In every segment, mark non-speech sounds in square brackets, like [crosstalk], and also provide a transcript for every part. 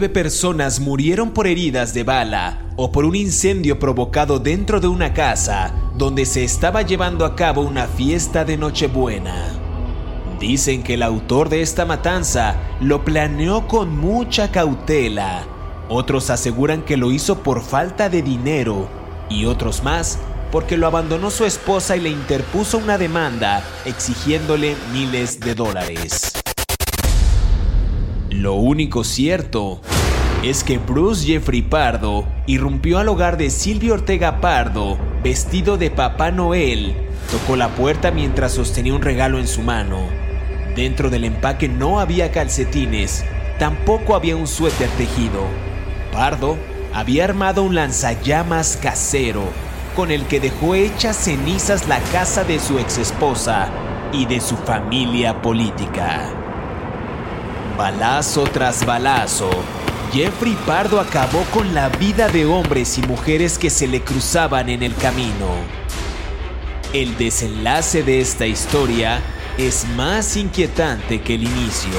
Nueve personas murieron por heridas de bala o por un incendio provocado dentro de una casa donde se estaba llevando a cabo una fiesta de Nochebuena. Dicen que el autor de esta matanza lo planeó con mucha cautela. Otros aseguran que lo hizo por falta de dinero y otros más porque lo abandonó su esposa y le interpuso una demanda exigiéndole miles de dólares. Lo único cierto es que Bruce Jeffrey Pardo irrumpió al hogar de Silvio Ortega Pardo vestido de Papá Noel. Tocó la puerta mientras sostenía un regalo en su mano. Dentro del empaque no había calcetines, tampoco había un suéter tejido. Pardo había armado un lanzallamas casero con el que dejó hechas cenizas la casa de su exesposa y de su familia política. Balazo tras balazo, Jeffrey Pardo acabó con la vida de hombres y mujeres que se le cruzaban en el camino. El desenlace de esta historia es más inquietante que el inicio.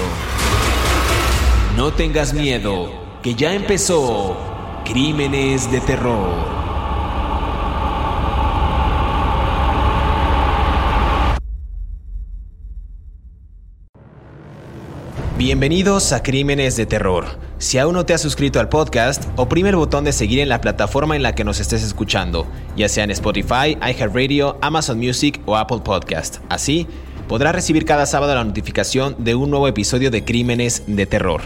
No tengas miedo, que ya empezó Crímenes de Terror. Bienvenidos a Crímenes de Terror. Si aún no te has suscrito al podcast, oprime el botón de seguir en la plataforma en la que nos estés escuchando, ya sea en Spotify, iHeartRadio, Amazon Music o Apple Podcast. Así, podrás recibir cada sábado la notificación de un nuevo episodio de Crímenes de Terror.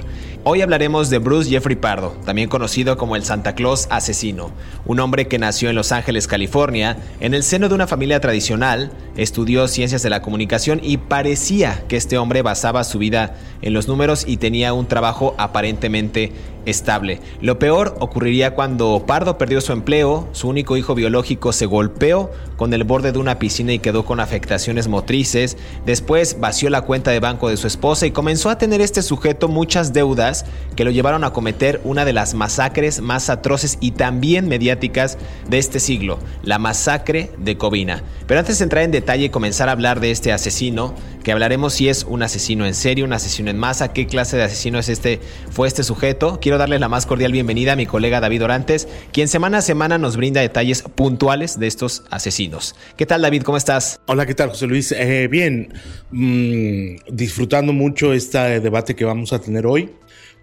Hoy hablaremos de Bruce Jeffrey Pardo, también conocido como el Santa Claus asesino, un hombre que nació en Los Ángeles, California, en el seno de una familia tradicional, estudió ciencias de la comunicación y parecía que este hombre basaba su vida en los números y tenía un trabajo aparentemente estable. Lo peor ocurriría cuando Pardo perdió su empleo, su único hijo biológico se golpeó con el borde de una piscina y quedó con afectaciones motrices, después vació la cuenta de banco de su esposa y comenzó a tener este sujeto muchas deudas que lo llevaron a cometer una de las masacres más atroces y también mediáticas de este siglo, la masacre de Covina. Pero antes de entrar en detalle y comenzar a hablar de este asesino, que hablaremos si es un asesino en serio, un asesino en masa, qué clase de asesino es este, fue este sujeto, quiero darle la más cordial bienvenida a mi colega David Orantes, quien semana a semana nos brinda detalles puntuales de estos asesinos. ¿Qué tal David? ¿Cómo estás? Hola, ¿qué tal José Luis? Eh, bien, mm, disfrutando mucho este debate que vamos a tener hoy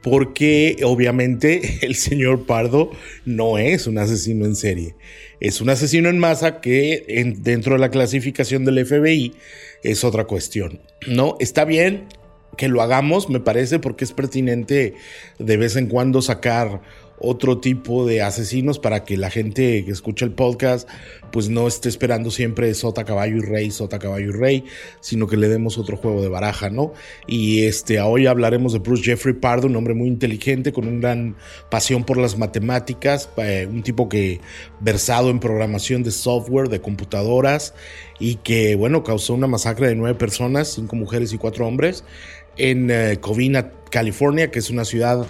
porque obviamente [laughs] el señor Pardo no es un asesino en serie. Es un asesino en masa que dentro de la clasificación del FBI es otra cuestión. No, está bien que lo hagamos, me parece, porque es pertinente de vez en cuando sacar otro tipo de asesinos para que la gente que escucha el podcast pues no esté esperando siempre sota, caballo y rey, sota, caballo y rey, sino que le demos otro juego de baraja, ¿no? Y este, hoy hablaremos de Bruce Jeffrey Pardo, un hombre muy inteligente, con una gran pasión por las matemáticas, eh, un tipo que versado en programación de software, de computadoras, y que, bueno, causó una masacre de nueve personas, cinco mujeres y cuatro hombres, en eh, Covina, California, que es una ciudad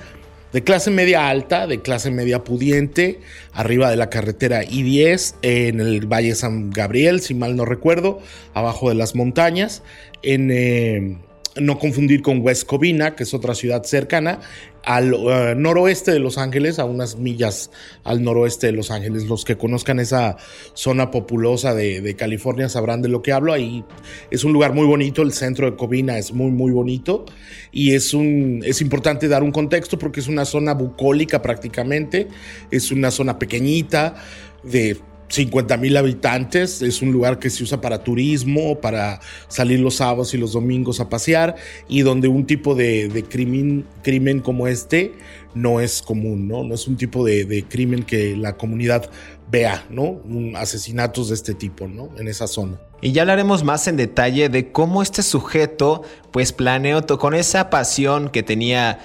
de clase media alta, de clase media pudiente, arriba de la carretera I-10, en el Valle San Gabriel, si mal no recuerdo, abajo de las montañas, en... Eh, no confundir con West Covina, que es otra ciudad cercana, al eh, noroeste de Los Ángeles, a unas millas al noroeste de Los Ángeles. Los que conozcan esa zona populosa de, California sabrán de lo que hablo. Ahí es un lugar muy bonito, el centro de Covina es muy, muy bonito. Y es, un, es importante dar un contexto porque es una zona bucólica prácticamente, es una zona pequeñita de 50 mil habitantes, es un lugar que se usa para turismo, para salir los sábados y los domingos a pasear y donde un tipo de, crimen, crimen como este no es común, ¿no? No es un tipo de, crimen que la comunidad vea, ¿no? asesinatos de este tipo, ¿no? En esa zona. Y ya hablaremos más en detalle de cómo este sujeto pues planeó con esa pasión que tenía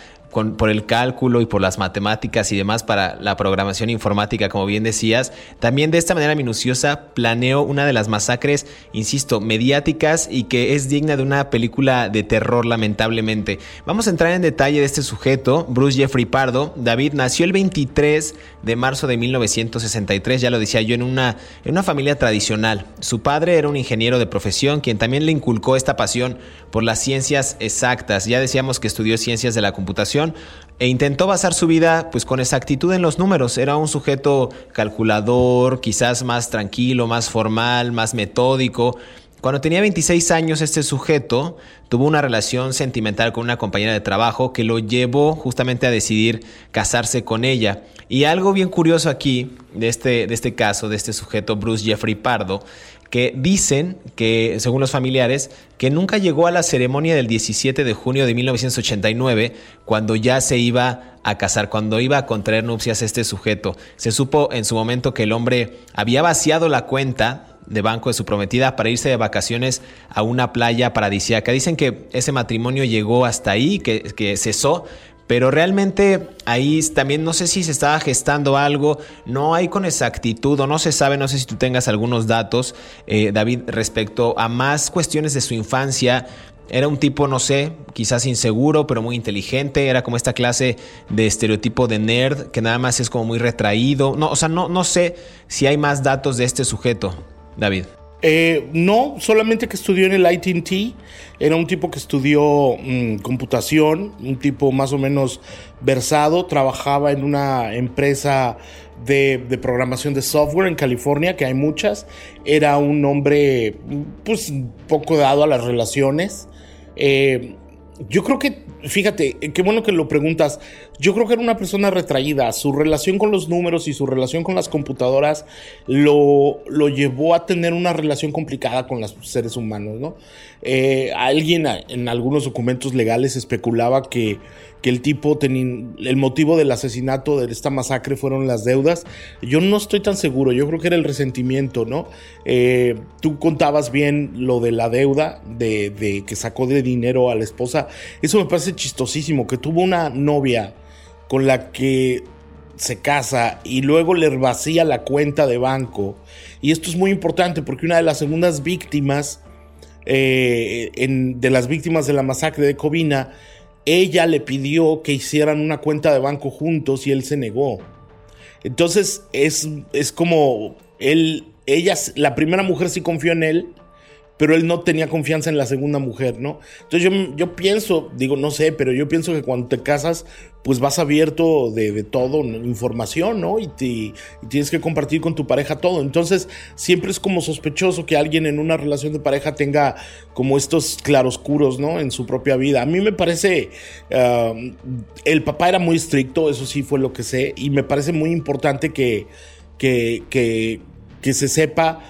por el cálculo y por las matemáticas y demás para la programación informática, como bien decías, también de esta manera minuciosa planeó una de las masacres, insisto, mediáticas y que es digna de una película de terror, lamentablemente. Vamos a entrar en detalle de este sujeto, Bruce Jeffrey Pardo. David nació el 23 de marzo de 1963, ya lo decía yo, en una, en una familia tradicional. Su padre era un ingeniero de profesión, quien también le inculcó esta pasión por las ciencias exactas. Ya decíamos que estudió ciencias de la computación e intentó basar su vida pues con exactitud en los números. Era un sujeto calculador, quizás más tranquilo, más formal, más metódico. Cuando tenía 26 años este sujeto tuvo una relación sentimental con una compañera de trabajo que lo llevó justamente a decidir casarse con ella. Y algo bien curioso aquí de este, de este caso, de este sujeto Bruce Jeffrey Pardo, que dicen que, según los familiares, que nunca llegó a la ceremonia del 17 de junio de 1989, cuando ya se iba a casar, cuando iba a contraer nupcias este sujeto. Se supo en su momento que el hombre había vaciado la cuenta de banco de su prometida para irse de vacaciones a una playa paradisíaca. Dicen que ese matrimonio llegó hasta ahí, que, que cesó, pero realmente ahí también no sé si se estaba gestando algo, no hay con exactitud o no se sabe, no sé si tú tengas algunos datos, eh, David, respecto a más cuestiones de su infancia. Era un tipo, no sé, quizás inseguro, pero muy inteligente. Era como esta clase de estereotipo de nerd que nada más es como muy retraído. No, o sea, no, no sé si hay más datos de este sujeto, David. Eh, no, solamente que estudió en el ITT. Era un tipo que estudió mm, computación, un tipo más o menos versado. Trabajaba en una empresa de, programación de software en California, que hay muchas. Era un hombre, pues, poco dado a las relaciones. Eh, yo creo que, fíjate, qué bueno que lo preguntas. Yo creo que era una persona retraída. Su relación con los números y su relación con las computadoras lo, lo llevó a tener una relación complicada con los seres humanos, ¿no? Eh, alguien en algunos documentos legales especulaba que, que el tipo tenía el motivo del asesinato de esta masacre fueron las deudas. Yo no estoy tan seguro, yo creo que era el resentimiento, ¿no? Eh, tú contabas bien lo de la deuda, de, de que sacó de dinero a la esposa. Eso me parece chistosísimo, que tuvo una novia con la que se casa y luego le vacía la cuenta de banco. Y esto es muy importante porque una de las segundas víctimas eh, de las víctimas de la masacre de Covina, ella le pidió que hicieran una cuenta de banco juntos y él se negó. Entonces es, es como él, ella, la primera mujer sí confió en él pero él no tenía confianza en la segunda mujer, ¿no? Entonces yo, yo pienso, digo, no sé, pero yo pienso que cuando te casas, pues vas abierto de, todo, información, ¿no? Y, y, tienes que compartir con tu pareja todo. Entonces siempre es como sospechoso que alguien en una relación de pareja tenga como estos claroscuros, ¿no? En su propia vida. A mí me parece, um, el papá era muy estricto, eso sí fue lo que sé, y me parece muy importante que, que, que, que se sepa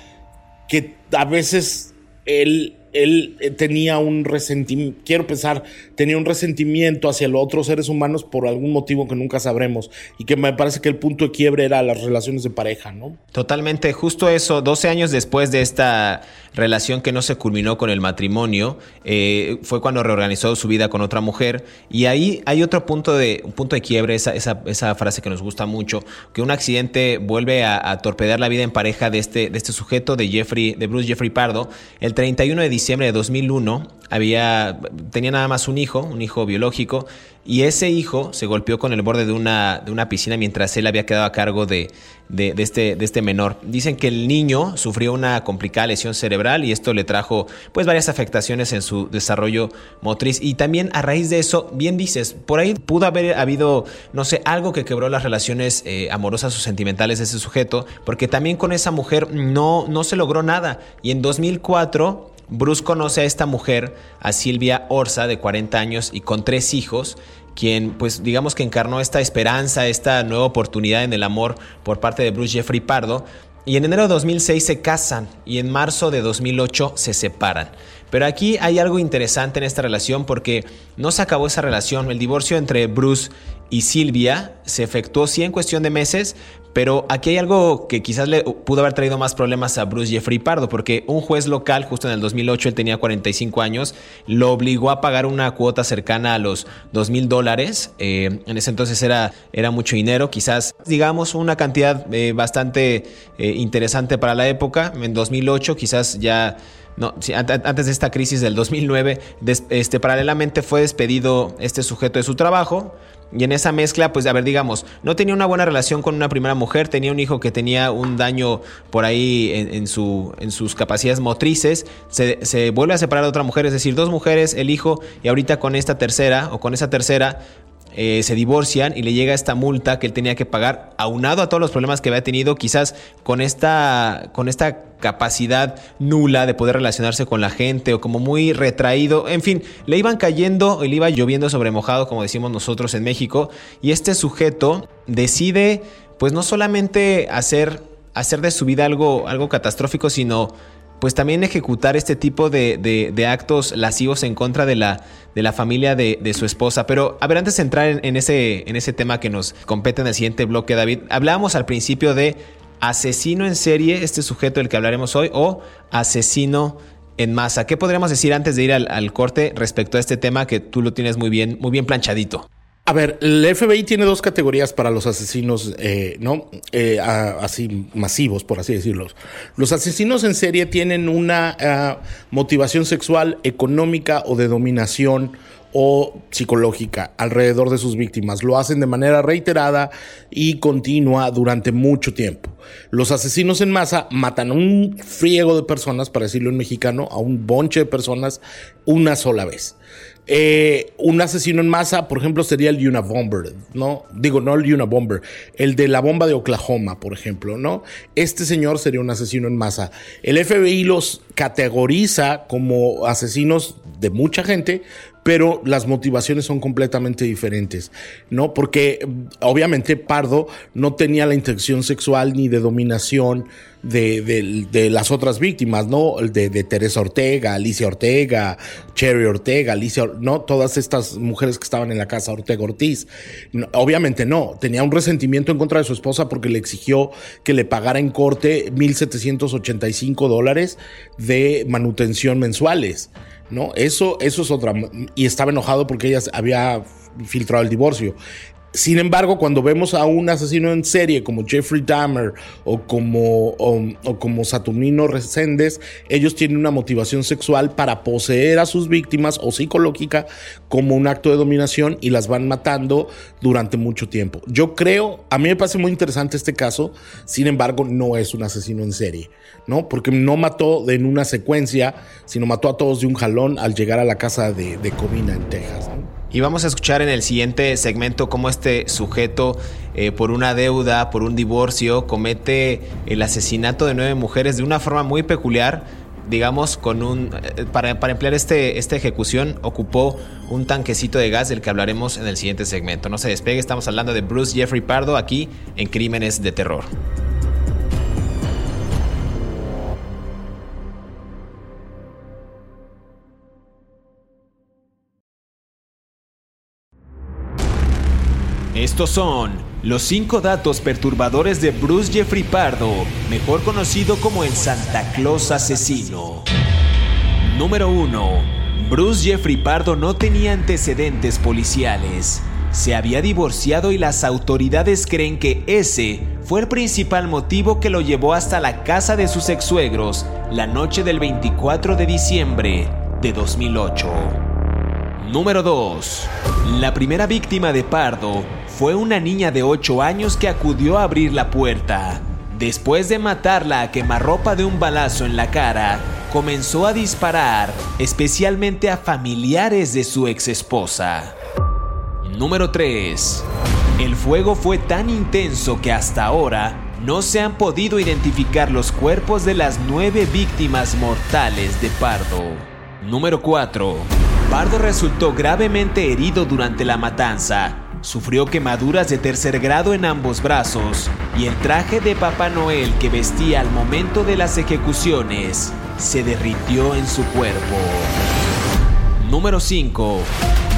que a veces él, él eh, tenía un resentimiento, quiero pensar, tenía un resentimiento hacia los otros seres humanos por algún motivo que nunca sabremos y que me parece que el punto de quiebre era las relaciones de pareja, ¿no? Totalmente, justo eso, 12 años después de esta relación que no se culminó con el matrimonio, eh, fue cuando reorganizó su vida con otra mujer y ahí hay otro punto de, un punto de quiebre, esa, esa, frase que nos gusta mucho, que un accidente vuelve a, a, la vida en pareja de este, de este sujeto, de Jeffrey, de Bruce Jeffrey Pardo, el 31 de diciembre de 2001, había, tenía nada más un hijo, un hijo biológico, y ese hijo se golpeó con el borde de una, de una piscina mientras él había quedado a cargo de, de, este, de este menor. Dicen que el niño sufrió una complicada lesión cerebral y esto le trajo pues varias afectaciones en su desarrollo motriz. Y también a raíz de eso, bien dices, por ahí pudo haber habido, no sé, algo que quebró las relaciones eh, amorosas o sentimentales de ese sujeto, porque también con esa mujer no, no se logró nada. Y en 2004 Bruce conoce a esta mujer, a Silvia Orza, de 40 años y con tres hijos, quien pues digamos que encarnó esta esperanza, esta nueva oportunidad en el amor por parte de Bruce Jeffrey Pardo. y en enero de 2006 se casan y en marzo de 2008 se separan. Pero aquí hay algo interesante en esta relación porque no se acabó esa relación. El divorcio entre Bruce y Silvia se efectuó sí en cuestión de meses, pero aquí hay algo que quizás le pudo haber traído más problemas a Bruce Jeffrey Pardo, porque un juez local, justo en el 2008, él tenía 45 años, lo obligó a pagar una cuota cercana a los 2 mil dólares. Eh, en ese entonces era, era mucho dinero, quizás, digamos, una cantidad eh, bastante eh, interesante para la época. En 2008, quizás ya. No, antes de esta crisis del 2009, este, paralelamente fue despedido este sujeto de su trabajo. Y en esa mezcla, pues a ver, digamos, no tenía una buena relación con una primera mujer, tenía un hijo que tenía un daño por ahí en, su, en sus capacidades motrices, se, se, vuelve a separar de otra mujer, es decir, dos mujeres, el hijo, y ahorita con esta tercera o con esa tercera, eh, se divorcian y le llega esta multa que él tenía que pagar, aunado a todos los problemas que había tenido, quizás con esta, con esta capacidad nula de poder relacionarse con la gente o como muy retraído, en fin, le iban cayendo, le iba lloviendo sobre mojado, como decimos nosotros en México, y este sujeto decide, pues no solamente hacer, hacer de su vida algo, algo catastrófico, sino pues también ejecutar este tipo de, actos lascivos en contra de la, de la familia de, su esposa. Pero, a ver, antes de entrar en, ese, en ese tema que nos compete en el siguiente bloque, David, hablábamos al principio de asesino en serie, este sujeto del que hablaremos hoy, o asesino en masa. ¿Qué podríamos decir antes de ir al, al corte respecto a este tema que tú lo tienes muy bien, muy bien planchadito? A ver, el FBI tiene dos categorías para los asesinos, eh, ¿no? Eh, así masivos, por así decirlo. Los asesinos en serie tienen una ah, motivación sexual, económica o de dominación o psicológica alrededor de sus víctimas. Lo hacen de manera reiterada y continua durante mucho tiempo. Los asesinos en masa matan a un friego de personas, para decirlo en mexicano, a un bonche de personas una sola vez. Eh, un asesino en masa, por ejemplo, sería el Unabomber, ¿no? Digo, no el Unabomber, el de la bomba de Oklahoma, por ejemplo, ¿no? Este señor sería un asesino en masa. El FBI los categoriza como asesinos de mucha gente, pero las motivaciones son completamente diferentes, ¿no? Porque obviamente Pardo no tenía la intención sexual ni de dominación de, las otras víctimas, ¿no? De, de, Teresa Ortega, Alicia Ortega, Cherry Ortega, Alicia, ¿no? Todas estas mujeres que estaban en la casa Ortega Ortiz. obviamente no, tenía un resentimiento en contra de su esposa porque le exigió que le pagara en corte 1.785 dólares de manutención mensuales. ¿No? Eso, eso es otra. Y estaba enojado porque ella había filtrado el divorcio. Sin embargo, cuando vemos a un asesino en serie como Jeffrey Dahmer o como, o, como Saturnino Reséndez, ellos tienen una motivación sexual para poseer a sus víctimas o psicológica como un acto de dominación y las van matando durante mucho tiempo. Yo creo, a mí me parece muy interesante este caso, sin embargo, no es un asesino en serie, ¿no? Porque no mató en una secuencia, sino mató a todos de un jalón al llegar a la casa de, de Covina en Texas, ¿no? Y vamos a escuchar en el siguiente segmento cómo este sujeto, eh, por una deuda, por un divorcio, comete el asesinato de nueve mujeres de una forma muy peculiar. Digamos, con un. Eh, para, emplear este, esta ejecución, ocupó un tanquecito de gas del que hablaremos en el siguiente segmento. No se despegue, estamos hablando de Bruce Jeffrey Pardo aquí en Crímenes de Terror. Estos son los 5 datos perturbadores de Bruce Jeffrey Pardo, mejor conocido como el Santa Claus asesino. Número 1. Bruce Jeffrey Pardo no tenía antecedentes policiales. Se había divorciado y las autoridades creen que ese fue el principal motivo que lo llevó hasta la casa de sus ex-suegros la noche del 24 de diciembre de 2008. Número 2. La primera víctima de Pardo fue una niña de 8 años que acudió a abrir la puerta. Después de matarla a quemarropa de un balazo en la cara, comenzó a disparar, especialmente a familiares de su ex esposa. Número 3. El fuego fue tan intenso que hasta ahora no se han podido identificar los cuerpos de las nueve víctimas mortales de Pardo. Número 4. Pardo resultó gravemente herido durante la matanza sufrió quemaduras de tercer grado en ambos brazos y el traje de Papá Noel que vestía al momento de las ejecuciones se derritió en su cuerpo. Número 5.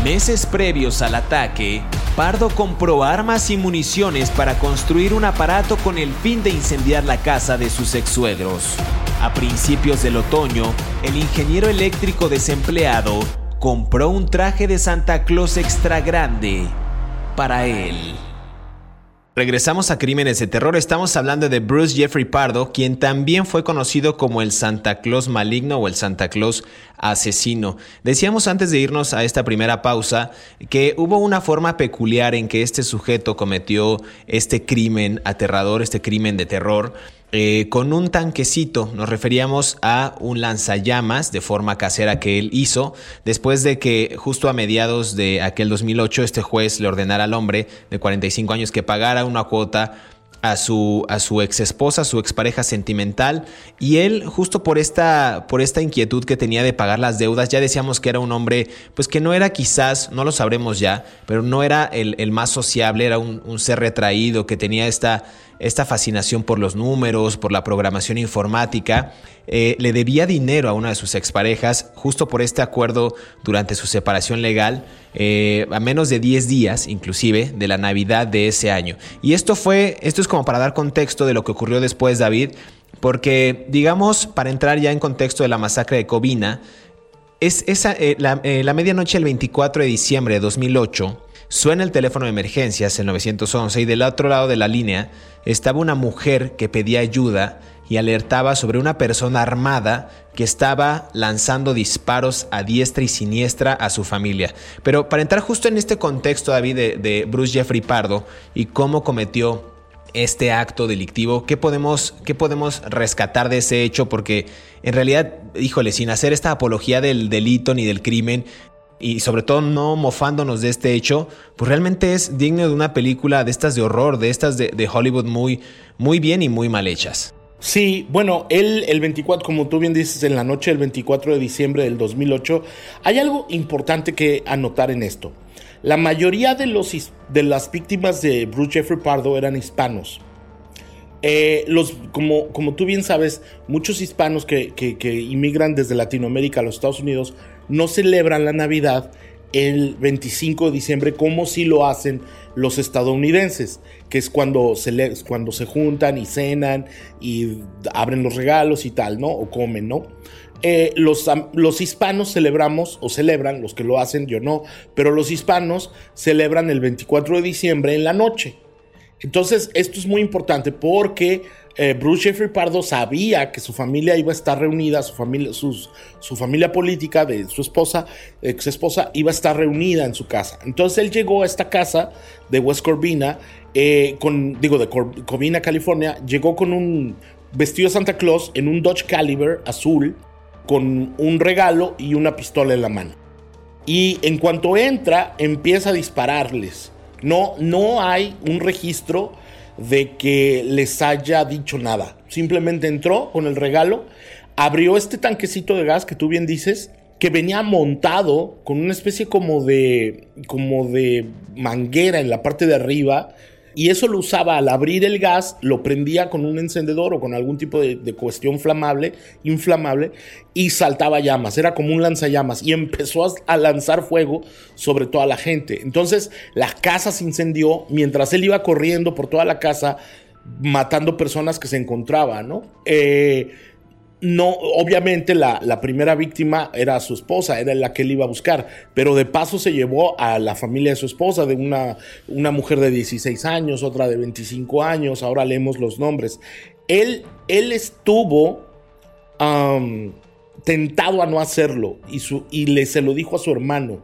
Meses previos al ataque, Pardo compró armas y municiones para construir un aparato con el fin de incendiar la casa de sus ex-suegros. A principios del otoño, el ingeniero eléctrico desempleado compró un traje de Santa Claus extra grande para él. Regresamos a Crímenes de Terror. Estamos hablando de Bruce Jeffrey Pardo, quien también fue conocido como el Santa Claus maligno o el Santa Claus asesino. Decíamos antes de irnos a esta primera pausa que hubo una forma peculiar en que este sujeto cometió este crimen aterrador, este crimen de terror eh, con un tanquecito. Nos referíamos a un lanzallamas de forma casera que él hizo después de que justo a mediados de aquel 2008 este juez le ordenara al hombre de 45 años que pagara una cuota a su, a su ex esposa, su expareja sentimental, y él, justo por esta, por esta inquietud que tenía de pagar las deudas, ya decíamos que era un hombre, pues que no era quizás, no lo sabremos ya, pero no era el, más sociable, era un ser retraído, que tenía esta, esta fascinación por los números, por la programación informática, eh, le debía dinero a una de sus exparejas justo por este acuerdo durante su separación legal, eh, a menos de 10 días inclusive de la Navidad de ese año. Y esto fue, esto es como para dar contexto de lo que ocurrió después, David, porque digamos, para entrar ya en contexto de la masacre de Covina, es esa, eh, la, la medianoche del 24 de diciembre de 2008, Suena el teléfono de emergencias, el 911, y del otro lado de la línea estaba una mujer que pedía ayuda y alertaba sobre una persona armada que estaba lanzando disparos a diestra y siniestra a su familia. Pero para entrar justo en este contexto, David, de, de Bruce Jeffrey Pardo y cómo cometió este acto delictivo, ¿qué podemos, ¿qué podemos rescatar de ese hecho? Porque en realidad, híjole, sin hacer esta apología del delito ni del crimen, y sobre todo no mofándonos de este hecho, pues realmente es digno de una película de estas de horror, de estas de, Hollywood muy, muy bien y muy mal hechas. Sí, bueno, él el 24, como tú bien dices, en la noche del 24 de diciembre del 2008, hay algo importante que anotar en esto. La mayoría de, los, de las víctimas de Bruce Jeffrey Pardo eran hispanos. Eh, los, como, como tú bien sabes, muchos hispanos que, que, que inmigran desde Latinoamérica a los Estados Unidos no celebran la Navidad el 25 de diciembre como si lo hacen los estadounidenses, que es cuando se, cuando se juntan y cenan y abren los regalos y tal, ¿no? O comen, ¿no? Eh, los, los, hispanos celebramos o celebran, los que lo hacen, yo no, pero los hispanos celebran el 24 de diciembre en la noche. Entonces, esto es muy importante porque eh, Bruce Jeffrey Pardo sabía que su familia iba a estar reunida, su familia, su familia política de su esposa, ex esposa, iba a estar reunida en su casa. Entonces él llegó a esta casa de West Corvina, eh, con, digo, de Corvina, California, llegó con un vestido Santa Claus en un Dodge Caliber azul, con un regalo y una pistola en la mano. Y en cuanto entra, empieza a dispararles. No, no hay un registro de que les haya dicho nada. Simplemente entró con el regalo, abrió este tanquecito de gas que tú bien dices, que venía montado con una especie como de como de manguera en la parte de arriba y eso lo usaba al abrir el gas, lo prendía con un encendedor o con algún tipo de, cuestión flamable, inflamable, y saltaba llamas. Era como un lanzallamas y empezó a, lanzar fuego sobre toda la gente. Entonces la casa se incendió mientras él iba corriendo por toda la casa matando personas que se encontraban, ¿no? Eh, no, obviamente la, primera víctima era su esposa, era la que él iba a buscar, pero de paso se llevó a la familia de su esposa, de una, una mujer de 16 años, otra de 25 años, ahora leemos los nombres. Él, él estuvo tentado a no hacerlo y, su, y le, se lo dijo a su hermano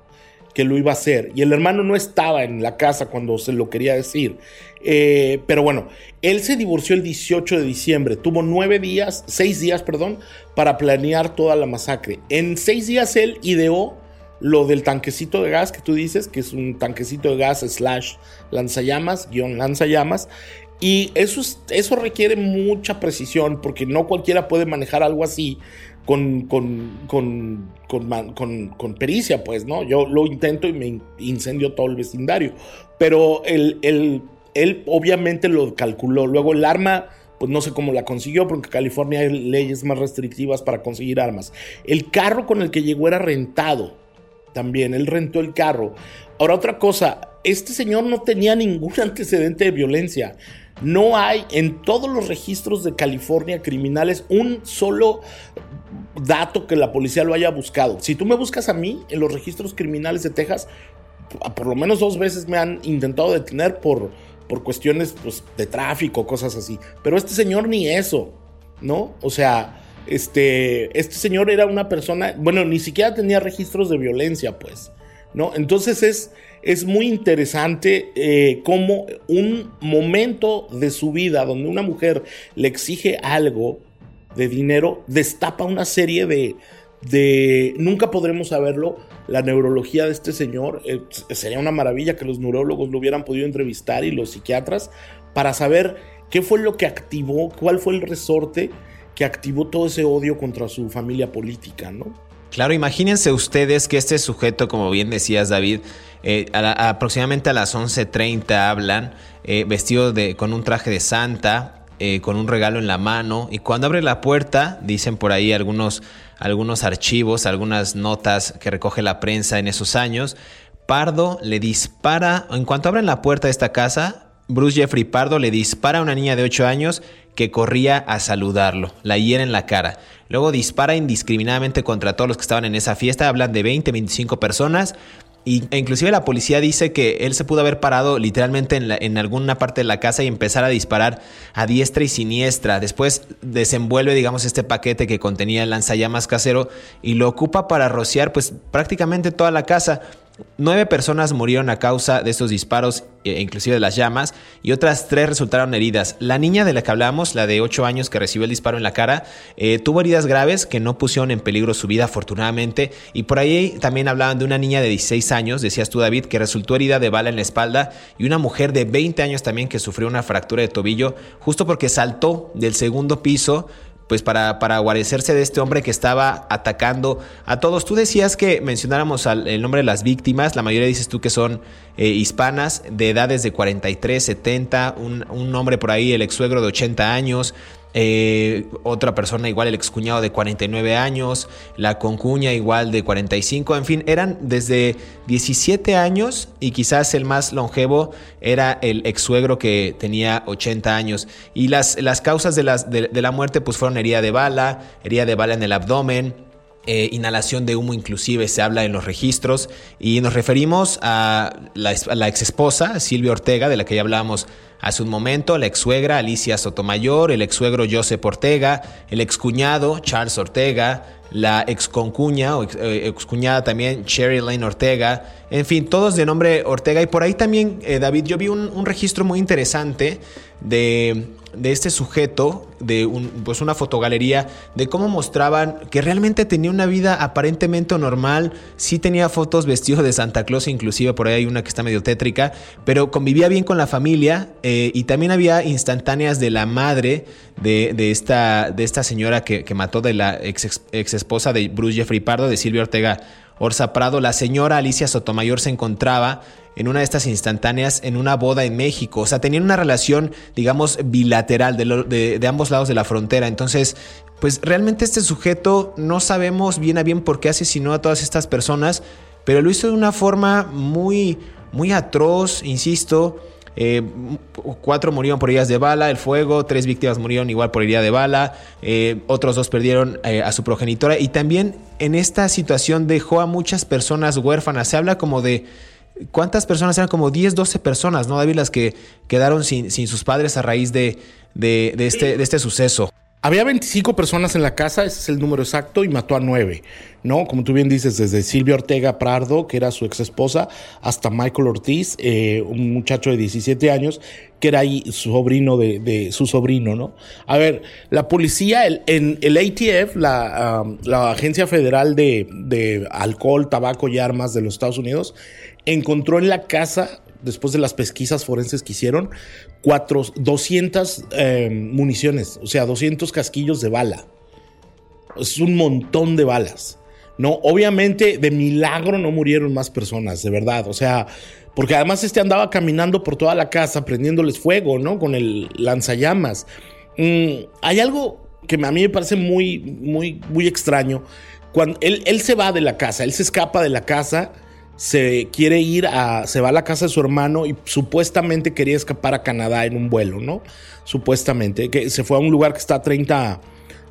que lo iba a hacer. Y el hermano no estaba en la casa cuando se lo quería decir. Eh, pero bueno, él se divorció el 18 de diciembre. Tuvo nueve días, seis días, perdón, para planear toda la masacre. En seis días él ideó lo del tanquecito de gas que tú dices, que es un tanquecito de gas slash lanzallamas, guion lanzallamas. Y eso, eso requiere mucha precisión porque no cualquiera puede manejar algo así con, con, con, con, pericia, pues, ¿no? Yo lo intento y me incendio todo el vecindario. Pero él, él obviamente lo calculó. Luego el arma, pues no sé cómo la consiguió, porque en California hay leyes más restrictivas para conseguir armas. El carro con el que llegó era rentado. También, él rentó el carro. Ahora, otra cosa, este señor no tenía ningún [laughs] antecedente de violencia. No hay en todos los registros de California criminales un solo dato que la policía lo haya buscado. Si tú me buscas a mí en los registros criminales de Texas, por lo menos dos veces me han intentado detener por, por cuestiones pues, de tráfico, cosas así. Pero este señor ni eso, ¿no? O sea, este, este señor era una persona, bueno, ni siquiera tenía registros de violencia, pues, ¿no? Entonces es, es muy interesante eh, cómo un momento de su vida donde una mujer le exige algo de dinero destapa una serie de, de nunca podremos saberlo, la neurología de este señor. Eh, sería una maravilla que los neurólogos lo hubieran podido entrevistar y los psiquiatras para saber qué fue lo que activó, cuál fue el resorte que activó todo ese odio contra su familia política, ¿no? Claro, imagínense ustedes que este sujeto, como bien decías David, eh, aproximadamente a las 11.30 hablan, eh, vestido de, con un traje de santa, eh, con un regalo en la mano, y cuando abre la puerta, dicen por ahí algunos, algunos archivos, algunas notas que recoge la prensa en esos años, Pardo le dispara, en cuanto abren la puerta de esta casa, Bruce Jeffrey Pardo le dispara a una niña de 8 años que corría a saludarlo, la hiera en la cara. Luego dispara indiscriminadamente contra todos los que estaban en esa fiesta, hablan de 20, 25 personas, y, e inclusive la policía dice que él se pudo haber parado literalmente en, en, alguna parte de la casa y empezar a disparar a diestra y siniestra. Después desenvuelve, digamos, este paquete que contenía el lanzallamas casero y lo ocupa para rociar pues prácticamente toda la casa. Nueve personas murieron a causa de estos disparos, e inclusive de las llamas, y otras tres resultaron heridas. La niña de la que hablamos, la de ocho años que recibió el disparo en la cara, eh, tuvo heridas graves que no pusieron en peligro su vida, afortunadamente. Y por ahí también hablaban de una niña de 16 años, decías tú, David, que resultó herida de bala en la espalda, y una mujer de 20 años también que sufrió una fractura de tobillo, justo porque saltó del segundo piso pues para, para guarecerse de este hombre que estaba atacando a todos. Tú decías que mencionáramos el nombre de las víctimas, la mayoría dices tú que son eh, hispanas, de edades de 43, 70, un, un hombre por ahí, el ex suegro de 80 años, eh, otra persona igual, el excuñado de 49 años, la concuña igual de 45, en fin, eran desde 17 años y quizás el más longevo era el ex suegro que tenía 80 años. Y las, las causas de, las, de, la muerte pues fueron herida de bala, herida de bala en el abdomen, eh, inhalación de humo inclusive se habla en los registros y nos referimos a la, a la ex esposa Silvia Ortega de la que ya hablábamos Hace un momento, la ex suegra Alicia Sotomayor, el ex suegro Joseph Ortega, el ex cuñado Charles Ortega, la ex concuña o eh, cuñada también Sherry Lane Ortega, en fin, todos de nombre Ortega. Y por ahí también, eh, David, yo vi un registro muy interesante de de este sujeto, de un, pues una fotogalería, de cómo mostraban que realmente tenía una vida aparentemente normal, sí tenía fotos vestido de Santa Claus, inclusive por ahí hay una que está medio tétrica, pero convivía bien con la familia eh, y también había instantáneas de la madre de, de esta, de esta señora que, mató de la ex, ex esposa de Bruce Jeffrey Pardo, de Silvia Ortega Orza Prado, la señora Alicia Sotomayor se encontraba en una de estas instantáneas en una boda en México. O sea, tenían una relación, digamos, bilateral de, de, ambos lados de la frontera. Entonces, pues realmente este sujeto no sabemos bien a bien por qué asesinó a todas estas personas, pero lo hizo de una forma muy, muy atroz, insisto. Eh, cuatro murieron por heridas de bala, el fuego, tres víctimas murieron igual por herida de bala, eh, otros dos perdieron eh, a su progenitora y también en esta situación dejó a muchas personas huérfanas. Se habla como de ¿Cuántas personas eran? Como 10, 12 personas, ¿no, David? Las que quedaron sin, sin sus padres a raíz de, de, de, este, de este suceso. Había 25 personas en la casa, ese es el número exacto, y mató a 9, ¿no? Como tú bien dices, desde Silvia Ortega Prado, que era su ex esposa, hasta Michael Ortiz, eh, un muchacho de 17 años, que era ahí su sobrino de, su sobrino, ¿no? A ver, la policía, el, en el ATF, la, la Agencia Federal de, de Alcohol, Tabaco y Armas de los Estados Unidos, encontró en la casa después de las pesquisas forenses que hicieron, cuatro, 200 eh, municiones, o sea, 200 casquillos de bala. Es un montón de balas. No, obviamente de milagro no murieron más personas, de verdad. O sea, porque además este andaba caminando por toda la casa prendiéndoles fuego, ¿no? Con el lanzallamas. Mm, hay algo que a mí me parece muy, muy, muy extraño. Cuando él, él se va de la casa, él se escapa de la casa se quiere ir a, se va a la casa de su hermano y supuestamente quería escapar a Canadá en un vuelo, ¿no? Supuestamente, que se fue a un lugar que está a 30,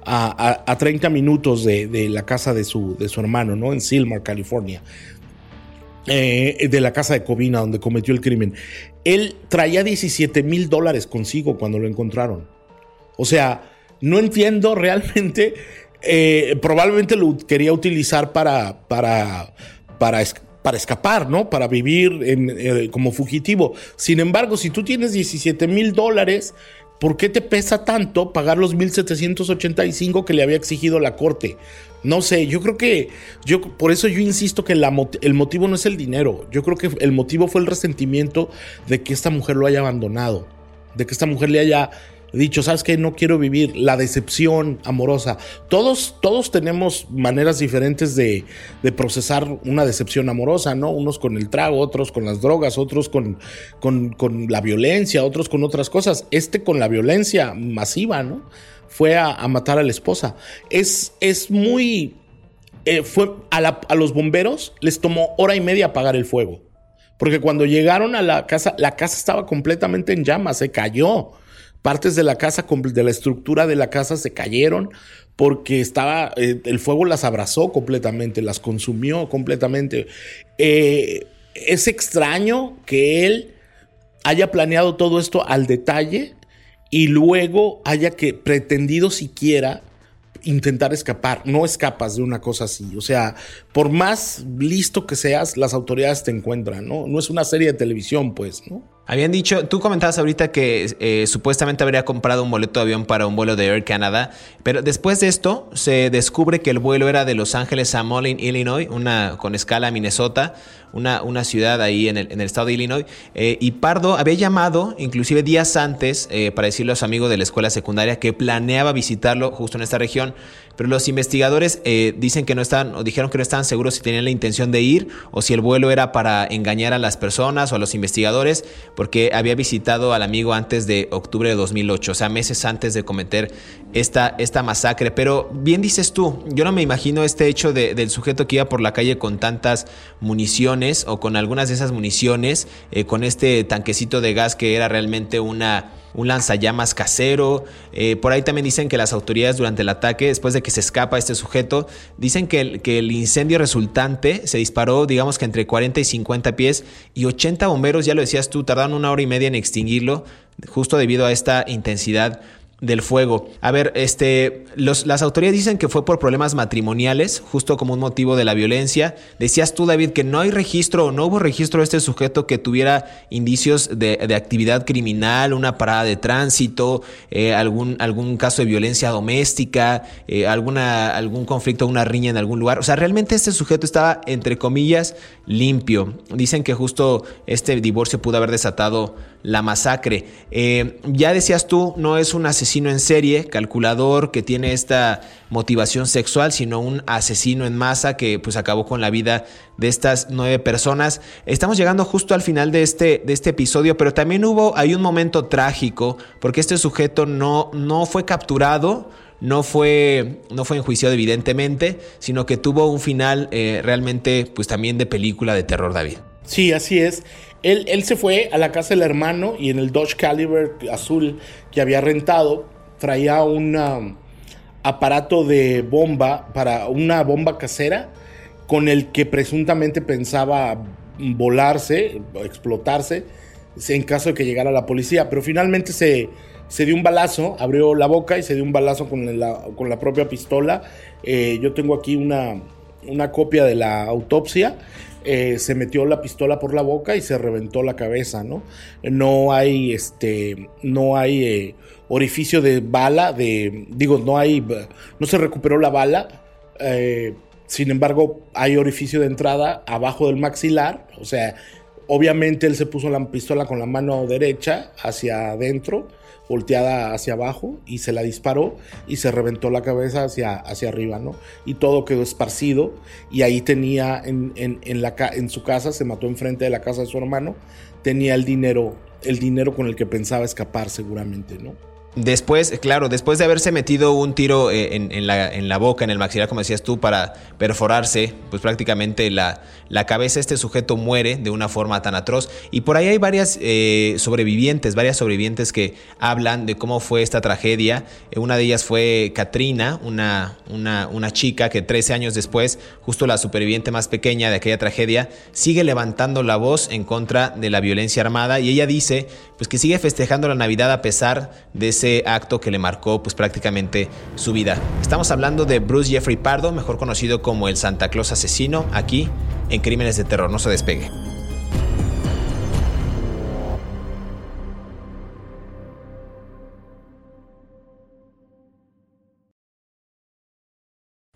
a, 30 minutos de, la casa de su, de su hermano, ¿no? En Silmar, California. Eh, de la casa de Covina, donde cometió el crimen. Él traía 17 mil dólares consigo cuando lo encontraron. O sea, no entiendo realmente. Eh, probablemente lo quería utilizar para, para, para, para escapar, ¿no? Para vivir eh, como fugitivo. Sin embargo, si tú tienes 17 mil dólares, ¿por qué te pesa tanto pagar los 1.785 que le había exigido la corte? No sé, yo creo que, yo, por eso yo insisto que el motivo no es el dinero. Yo creo que el motivo fue el resentimiento de que esta mujer lo haya abandonado, de que esta mujer le haya dicho, sabes que no quiero vivir la decepción amorosa. Todos, todos tenemos maneras diferentes de, procesar una decepción amorosa, ¿no? Unos con el trago, otros con las drogas, otros con, la violencia, otros con otras cosas. Este con la violencia masiva, ¿no? Fue a, matar a la esposa. Es, es muy... Eh, fue a, a los bomberos les tomó hora y media apagar el fuego. Porque cuando llegaron a la casa, la casa estaba completamente en llamas, se cayó. Partes de la casa, de la estructura de la casa se cayeron porque estaba, eh, el fuego las abrazó completamente, las consumió completamente. Eh, es extraño que él haya planeado todo esto al detalle y luego haya que pretendido siquiera intentar escapar. No escapas de una cosa así. O sea, por más listo que seas, las autoridades te encuentran, ¿no? No es una serie de televisión, pues, ¿no? Habían dicho, tú comentabas ahorita que eh, supuestamente habría comprado un boleto de avión para un vuelo de Air Canada, pero después de esto se descubre que el vuelo era de Los Ángeles a Moline, Illinois, una con escala a Minnesota, una, una ciudad ahí en el, en el estado de Illinois. Eh, y Pardo había llamado, inclusive días antes, eh, para decirle a su amigo de la escuela secundaria que planeaba visitarlo justo en esta región. Pero los investigadores eh, dicen que no estaban, o dijeron que no estaban seguros si tenían la intención de ir o si el vuelo era para engañar a las personas o a los investigadores, porque había visitado al amigo antes de octubre de 2008, o sea, meses antes de cometer esta, esta masacre. Pero bien dices tú, yo no me imagino este hecho del sujeto que iba por la calle con tantas municiones o con algunas de esas municiones, eh, con este tanquecito de gas que era realmente una un lanzallamas casero. Eh, por ahí también dicen que las autoridades durante el ataque, después de que se escapa este sujeto, dicen que el, que el incendio resultante se disparó, digamos que entre 40 y 50 pies, y 80 bomberos, ya lo decías tú, tardaron una hora y media en extinguirlo, justo debido a esta intensidad del fuego. A ver, este, las autoridades dicen que fue por problemas matrimoniales, justo como un motivo de la violencia. Decías tú, David, que no hay registro o no hubo registro de este sujeto que tuviera indicios de, actividad criminal, una parada de tránsito, eh, algún, algún caso de violencia doméstica, eh, alguna, algún conflicto, una riña en algún lugar. O sea, realmente este sujeto estaba, entre comillas, limpio. Dicen que justo este divorcio pudo haber desatado la masacre. Eh, ya decías tú, no es un asesino en serie, calculador, que tiene esta motivación sexual, sino un asesino en masa que pues acabó con la vida de estas nueve personas. Estamos llegando justo al final de este, de este episodio, pero también hubo, hay un momento trágico, porque este sujeto no, no fue capturado, no fue, no fue enjuiciado evidentemente, sino que tuvo un final eh, realmente pues también de película de terror, David. Sí, así es. Él, se fue a la casa del hermano y en el Dodge Caliber azul que había rentado traía un um, aparato de bomba para una bomba casera con el que presuntamente pensaba volarse, explotarse en caso de que llegara la policía. Pero finalmente se, se dio un balazo, abrió la boca y se dio un balazo con la, con la propia pistola. Eh, yo tengo aquí una, una copia de la autopsia eh, se metió la pistola por la boca y se reventó la cabeza, ¿no? No hay, este, no hay eh, orificio de bala, de, digo, no hay, no se recuperó la bala, eh, sin embargo, hay orificio de entrada abajo del maxilar, o sea, Obviamente él se puso la pistola con la mano derecha hacia adentro, volteada hacia abajo, y se la disparó y se reventó la cabeza hacia, hacia arriba, ¿no? Y todo quedó esparcido. Y ahí tenía en, en, la, en su casa, se mató enfrente de la casa de su hermano, tenía el dinero, el dinero con el que pensaba escapar seguramente, ¿no? Después, claro, después de haberse metido un tiro eh, en, la, en, la, boca, en el maxilar, como decías tú, para perforarse, pues prácticamente la, la cabeza este sujeto muere de una forma tan atroz. Y por ahí hay varias eh, sobrevivientes, varias sobrevivientes que hablan de cómo fue esta tragedia. Eh, una de ellas fue Katrina, una, una, una chica que 13 años después, justo la superviviente más pequeña de aquella tragedia, sigue levantando la voz en contra de la violencia armada y ella dice pues que sigue festejando la Navidad a pesar de ese acto que le marcó pues prácticamente su vida. Estamos hablando de Bruce Jeffrey Pardo, mejor conocido como el Santa Claus asesino, aquí en Crímenes de Terror. No se despegue.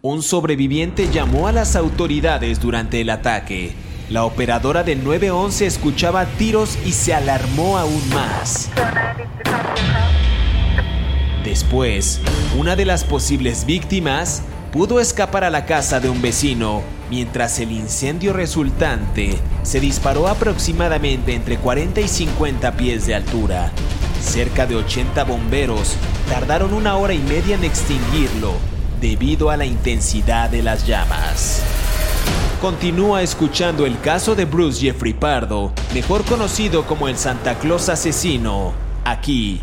Un sobreviviente llamó a las autoridades durante el ataque. La operadora del 911 escuchaba tiros y se alarmó aún más. Después, una de las posibles víctimas pudo escapar a la casa de un vecino, mientras el incendio resultante se disparó aproximadamente entre 40 y 50 pies de altura. Cerca de 80 bomberos tardaron una hora y media en extinguirlo debido a la intensidad de las llamas. Continúa escuchando el caso de Bruce Jeffrey Pardo, mejor conocido como el Santa Claus asesino, aquí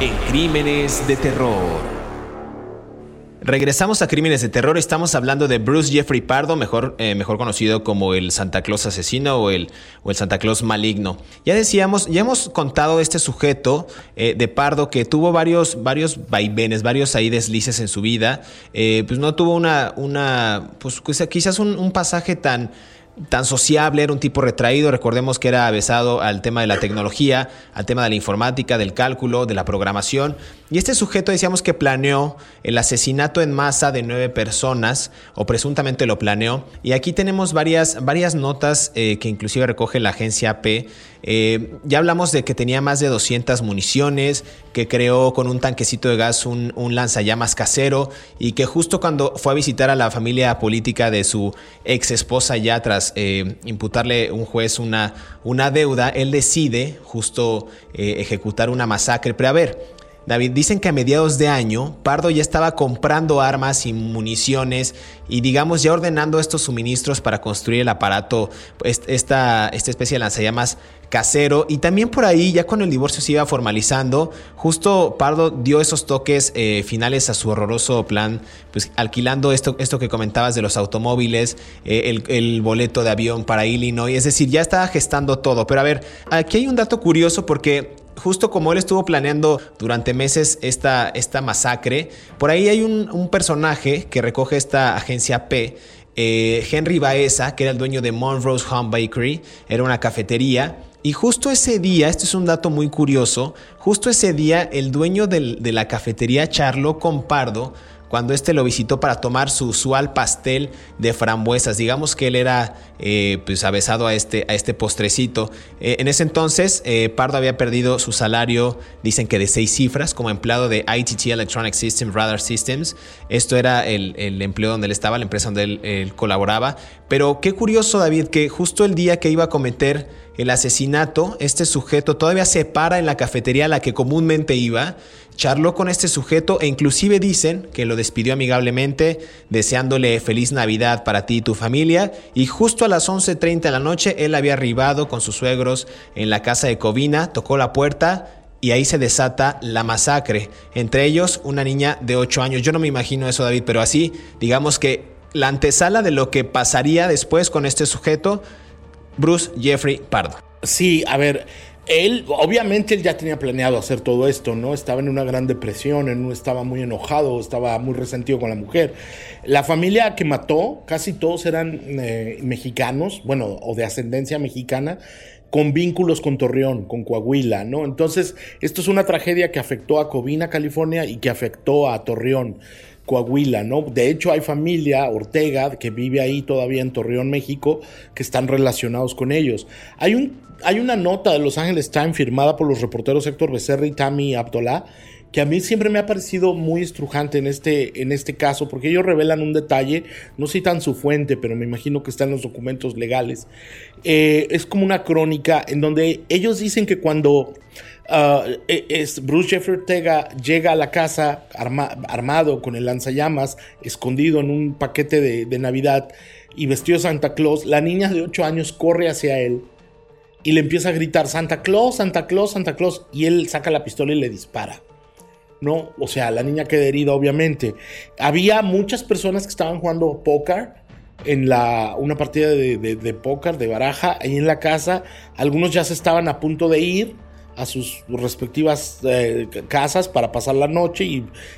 en Crímenes de Terror. Regresamos a Crímenes de Terror. Estamos hablando de Bruce Jeffrey Pardo, mejor, eh, mejor conocido como el Santa Claus asesino o el, o el Santa Claus maligno. Ya decíamos, ya hemos contado este sujeto eh, de Pardo que tuvo varios, varios vaivenes, varios ahí deslices en su vida. Eh, pues no tuvo una, una pues quizás un, un pasaje tan tan sociable, era un tipo retraído, recordemos que era avesado al tema de la tecnología, al tema de la informática, del cálculo, de la programación, y este sujeto decíamos que planeó el asesinato en masa de nueve personas, o presuntamente lo planeó, y aquí tenemos varias, varias notas eh, que inclusive recoge la agencia AP, eh, ya hablamos de que tenía más de 200 municiones, que creó con un tanquecito de gas un, lanzallamas casero, y que justo cuando fue a visitar a la familia política de su ex esposa ya tras eh, imputarle un juez una, una deuda, él decide justo eh, ejecutar una masacre. Pero a ver, David, dicen que a mediados de año Pardo ya estaba comprando armas y municiones y digamos ya ordenando estos suministros para construir el aparato, esta, esta especie de lanzallamas casero y también por ahí ya cuando el divorcio se iba formalizando, justo Pardo dio esos toques eh, finales a su horroroso plan, pues alquilando esto, esto que comentabas de los automóviles, eh, el, el, boleto de avión para Illinois, es decir, ya estaba gestando todo. Pero a ver, aquí hay un dato curioso porque justo como él estuvo planeando durante meses esta, esta masacre, por ahí hay un, personaje que recoge esta agencia P, eh, Henry Baeza, que era el dueño de Monroe's Home Bakery, era una cafetería. Y justo ese día, esto es un dato muy curioso, justo ese día el dueño de la cafetería charló con Pardo cuando este lo visitó para tomar su usual pastel de frambuesas. Digamos que él era eh, pues avesado a este, a este postrecito. Eh, en ese entonces, eh, Pardo había perdido su salario, dicen que de seis cifras, como empleado de ITT Electronic Systems, Radar Systems. Esto era el, empleo donde él estaba, la empresa donde él colaboraba. Pero qué curioso, David, que justo el día que iba a cometer el asesinato, este sujeto todavía se para en la cafetería a la que comúnmente iba, charló con este sujeto e inclusive dicen que lo despidió amigablemente, deseándole feliz Navidad para ti y tu familia, y justo a las 11.30 de la noche él había arribado con sus suegros en la casa de Covina, tocó la puerta y ahí se desata la masacre. Entre ellos, una niña de 8 años. Yo no me imagino eso, David, pero así, digamos que la antesala de lo que pasaría después con este sujeto Bruce Jeffrey Pardo. Sí, a ver, él, obviamente él ya tenía planeado hacer todo esto, ¿no? Estaba en una gran depresión, estaba muy enojado, estaba muy resentido con la mujer. La familia que mató, casi todos eran eh, mexicanos, bueno, o de ascendencia mexicana, con vínculos con Torreón, con Coahuila, ¿no? Entonces, esto es una tragedia que afectó a Covina, California, y que afectó a Torreón. Coahuila, ¿no? De hecho, hay familia Ortega que vive ahí todavía en Torreón, México, que están relacionados con ellos. Hay, un, hay una nota de Los Angeles Times firmada por los reporteros Héctor Becerra y Tammy Abdollah que a mí siempre me ha parecido muy estrujante en este, en este caso, porque ellos revelan un detalle, no citan su fuente, pero me imagino que está en los documentos legales. Eh, es como una crónica en donde ellos dicen que cuando uh, es Bruce Jeffrey Ortega llega a la casa armado con el lanzallamas, escondido en un paquete de, Navidad y vestido Santa Claus, la niña de 8 años corre hacia él y le empieza a gritar Santa Claus, Santa Claus, Santa Claus, y él saca la pistola y le dispara. ¿No? O sea, la niña queda herida, obviamente. Había muchas personas que estaban jugando póker en la, una partida de, póker, de baraja, ahí en la casa. Algunos ya se estaban a punto de ir a sus respectivas eh, casas para pasar la noche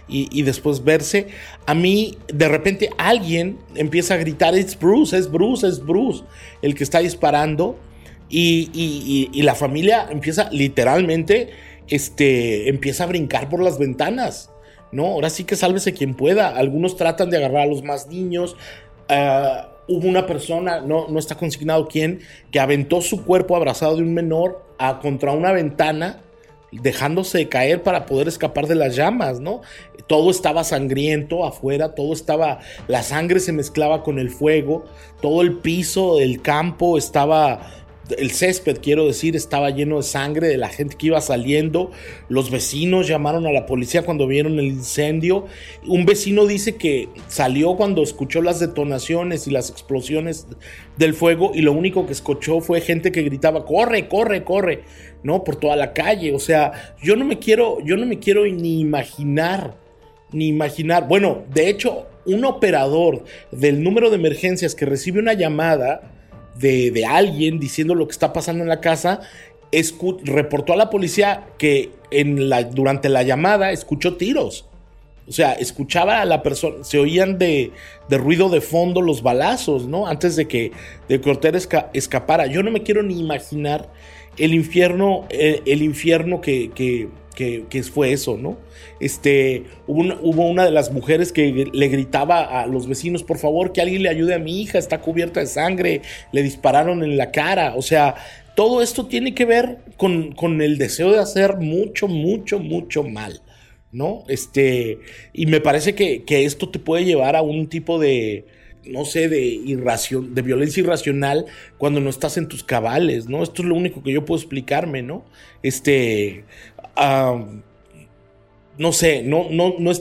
y, después verse. A mí, de repente, alguien empieza a gritar, es Bruce, es Bruce, es Bruce, el que está disparando. Y, la familia empieza literalmente este, empieza a brincar por las ventanas. ¿no? Ahora sí que sálvese quien pueda. Algunos tratan de agarrar a los más niños. Ah, hubo una persona, no, no está consignado quién, que aventó su cuerpo abrazado de un menor a, contra una ventana, dejándose caer para poder escapar de las llamas, ¿no? Todo estaba sangriento afuera, todo estaba, la sangre se mezclaba con el fuego, todo el piso del campo estaba el césped, quiero decir, estaba lleno de sangre de la gente que iba saliendo. Los vecinos llamaron a la policía cuando vieron el incendio. Un vecino dice que salió cuando escuchó las detonaciones y las explosiones del fuego y lo único que escuchó fue gente que gritaba, corre, corre, corre, ¿no? Por toda la calle. O sea, yo no me quiero, yo no me quiero ni imaginar, ni imaginar. Bueno, de hecho, un operador del número de emergencias que recibe una llamada, de, alguien diciendo lo que está pasando en la casa, reportó a la policía que en la, durante la llamada escuchó tiros. O sea, escuchaba a la persona, se oían de, ruido de fondo los balazos, ¿no? Antes de que, de que escapara. Yo no me quiero ni imaginar el infierno, eh, el, infierno que, que, fue eso, ¿no? Este, hubo una, de las mujeres que le gritaba a los vecinos, por favor, que alguien le ayude a mi hija, está cubierta de sangre, le dispararon en la cara, o sea, todo esto tiene que ver con, con el deseo de hacer mucho, mucho, mucho mal, ¿no? Este, y me parece que, que esto te puede llevar a un tipo de, no sé, de, de violencia irracional cuando no estás en tus cabales, ¿no? Esto es lo único que yo puedo explicarme, ¿no? Este, no sé, no, no, no,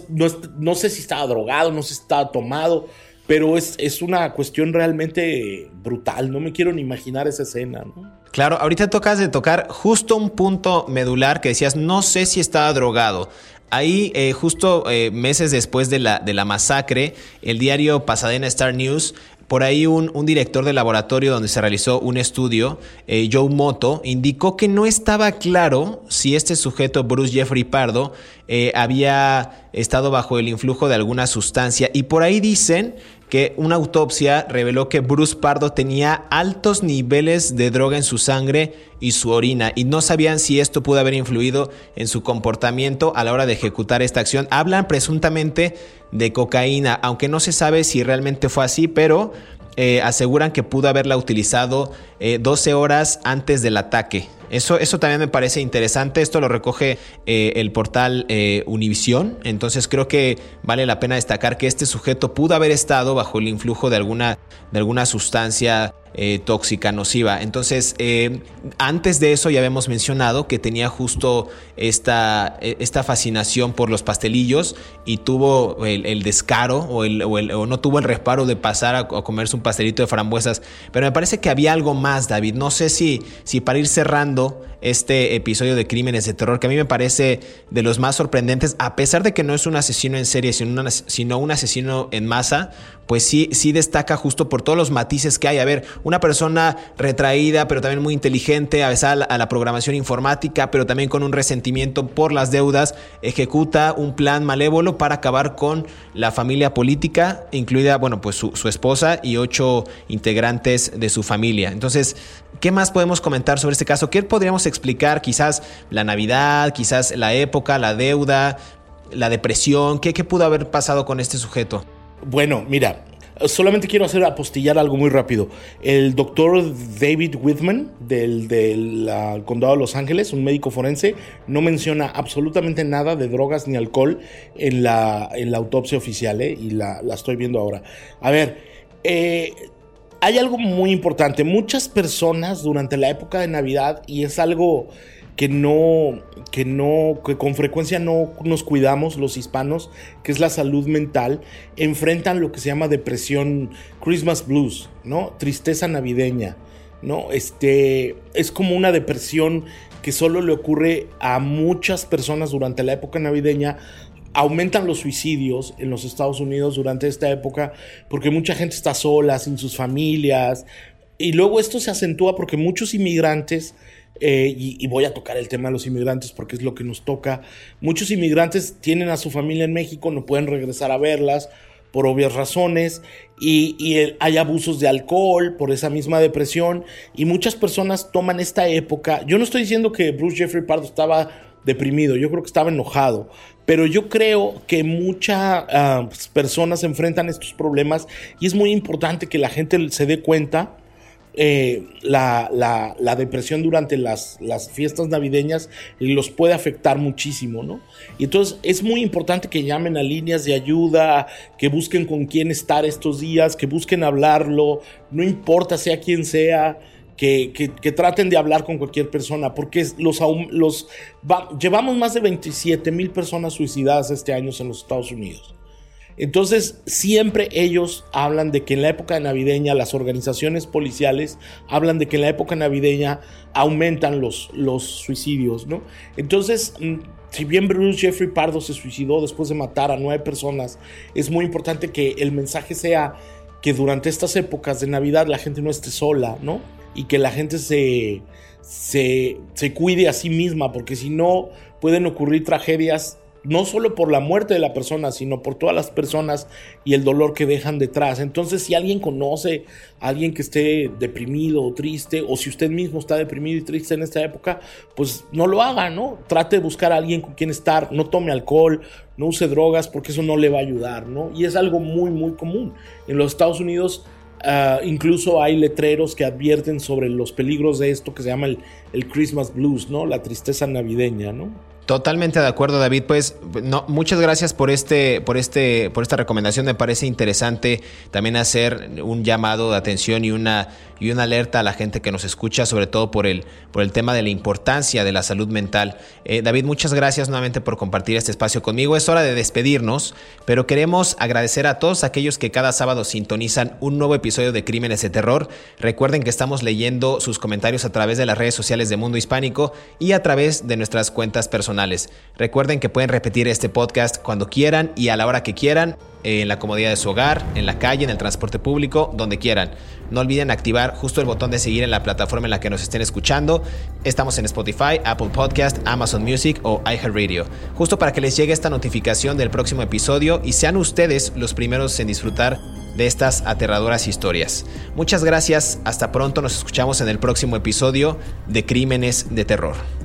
no, sé si estaba drogado, no sé si estaba tomado, pero es, es, una cuestión realmente brutal. No me quiero ni imaginar esa escena. Claro, ahorita tocas de tocar justo un punto medular que decías, no sé si estaba drogado. Ahí, eh, justo eh, meses después de la, de la masacre, el diario Pasadena Star News por ahí un, director de laboratorio donde se realizó un estudio, eh, Joe Moto, indicó que no estaba claro si este sujeto, Bruce Jeffrey Pardo, eh, había estado bajo el influjo de alguna sustancia. Y por ahí dicen que una autopsia reveló que Bruce Pardo tenía altos niveles de droga en su sangre y su orina y no sabían si esto pudo haber influido en su comportamiento a la hora de ejecutar esta acción. Hablan presuntamente de cocaína, aunque no se sabe si realmente fue así, pero eh, aseguran que pudo haberla utilizado 12 eh, horas antes del ataque. Eso, eso también me parece interesante. Esto lo recoge eh, el portal Univision. Entonces creo que vale la pena destacar que este sujeto pudo haber estado bajo el influjo de alguna, de alguna sustancia eh, tóxica, nociva. Entonces, eh, antes de eso ya habíamos mencionado que tenía justo esta, e, esta fascinación por los pastelillos y tuvo el, descaro o, no tuvo el reparo de pasar a, comerse un pastelito de frambuesas. Pero me parece que había algo más, David. No sé si, si para ir cerrando este episodio de Crímenes de Terror, que a mí me parece de los más sorprendentes, a pesar de que no es un asesino en serie, sino, un asesino en masa, pues sí, sí destaca justo por todos los matices que hay. A ver, una persona retraída, pero también muy inteligente, a veces a la, programación informática, pero también con un resentimiento por las deudas, ejecuta un plan malévolo para acabar con la familia política, incluida, bueno, pues su, esposa y ocho integrantes de su familia. Entonces, ¿Qué más podemos comentar sobre este caso? ¿Qué podríamos explicar? Quizás la Navidad, quizás la época, la deuda, la depresión. ¿Qué, pudo haber pasado con este sujeto? Bueno, mira, Solamente quiero hacer apostillar algo muy rápido. El doctor David Whitman del, condado de Los Ángeles, un médico forense, no menciona absolutamente nada de drogas ni alcohol en la, en la autopsia oficial, ¿eh? y la, estoy viendo ahora. A ver, eh, hay algo muy importante. Muchas personas durante la época de Navidad, y es algo que no, que no, que con frecuencia no nos cuidamos los hispanos, que es la salud mental, enfrentan lo que se llama depresión, Christmas blues, ¿no? Tristeza navideña, ¿no? Este, es como una depresión que solo le ocurre a muchas personas durante la época navideña, aumentan los suicidios en los Estados Unidos durante esta época porque mucha gente está sola, sin sus familias. Y luego esto se acentúa porque muchos inmigrantes eh, y, voy a tocar el tema de los inmigrantes porque es lo que nos toca. Muchos inmigrantes tienen a su familia en México, no pueden regresar a verlas por obvias razones y, hay abusos de alcohol por esa misma depresión y muchas personas toman esta época. Yo no estoy diciendo que Bruce Jeffrey Pardo estaba deprimido, yo creo que estaba enojado, pero yo creo que muchas ah, personas enfrentan estos problemas y es muy importante que la gente se dé cuenta eh, la, la, depresión durante las, las, fiestas navideñas los puede afectar muchísimo, ¿no? Y entonces es muy importante que llamen a líneas de ayuda, que busquen con quién estar estos días, que busquen hablarlo, no importa sea quien sea. Que, que, traten de hablar con cualquier persona, porque los, los llevamos más de 27 mil personas suicidadas este año en los Estados Unidos. Entonces, siempre ellos hablan de que en la época navideña las organizaciones policiales hablan de que en la época navideña aumentan los, los suicidios, ¿no? Entonces, mm, si bien Bruce Jeffrey Pardo se suicidó después de matar a nueve personas, es muy importante que el mensaje sea que durante estas épocas de Navidad la gente no esté sola, ¿no? Y que la gente se, se, se cuide a sí misma, porque si no pueden ocurrir tragedias no solo por la muerte de la persona, sino por todas las personas y el dolor que dejan detrás. Entonces, si alguien conoce a alguien que esté deprimido o triste, o si usted mismo está deprimido y triste en esta época, pues no lo haga, ¿no? Trate de buscar a alguien con quien estar, no tome alcohol, no use drogas, porque eso no le va a ayudar, ¿no? Y es algo muy, muy común. En los Estados Unidos, ah, incluso hay letreros que advierten sobre los peligros de esto que se llama el, el Christmas Blues, ¿no? La tristeza navideña, ¿no? Totalmente de acuerdo, David. Pues no, muchas gracias por este, por este, por esta recomendación. Me parece interesante también hacer un llamado de atención y una y una alerta a la gente que nos escucha, sobre todo por el, por el tema de la importancia de la salud mental. Eh, David, muchas gracias nuevamente por compartir este espacio conmigo. Es hora de despedirnos, pero queremos agradecer a todos aquellos que cada sábado sintonizan un nuevo episodio de Crímenes de Terror. Recuerden que estamos leyendo sus comentarios a través de las redes sociales de Mundo Hispánico y a través de nuestras cuentas personales. Recuerden que pueden repetir este podcast cuando quieran y a la hora que quieran en la comodidad de su hogar, en la calle, en el transporte público, donde quieran. No olviden activar justo el botón de seguir en la plataforma en la que nos estén escuchando. Estamos en Spotify, Apple Podcast, Amazon Music o iHeartRadio. Justo para que les llegue esta notificación del próximo episodio y sean ustedes los primeros en disfrutar de estas aterradoras historias. Muchas gracias, hasta pronto, nos escuchamos en el próximo episodio de Crímenes de Terror.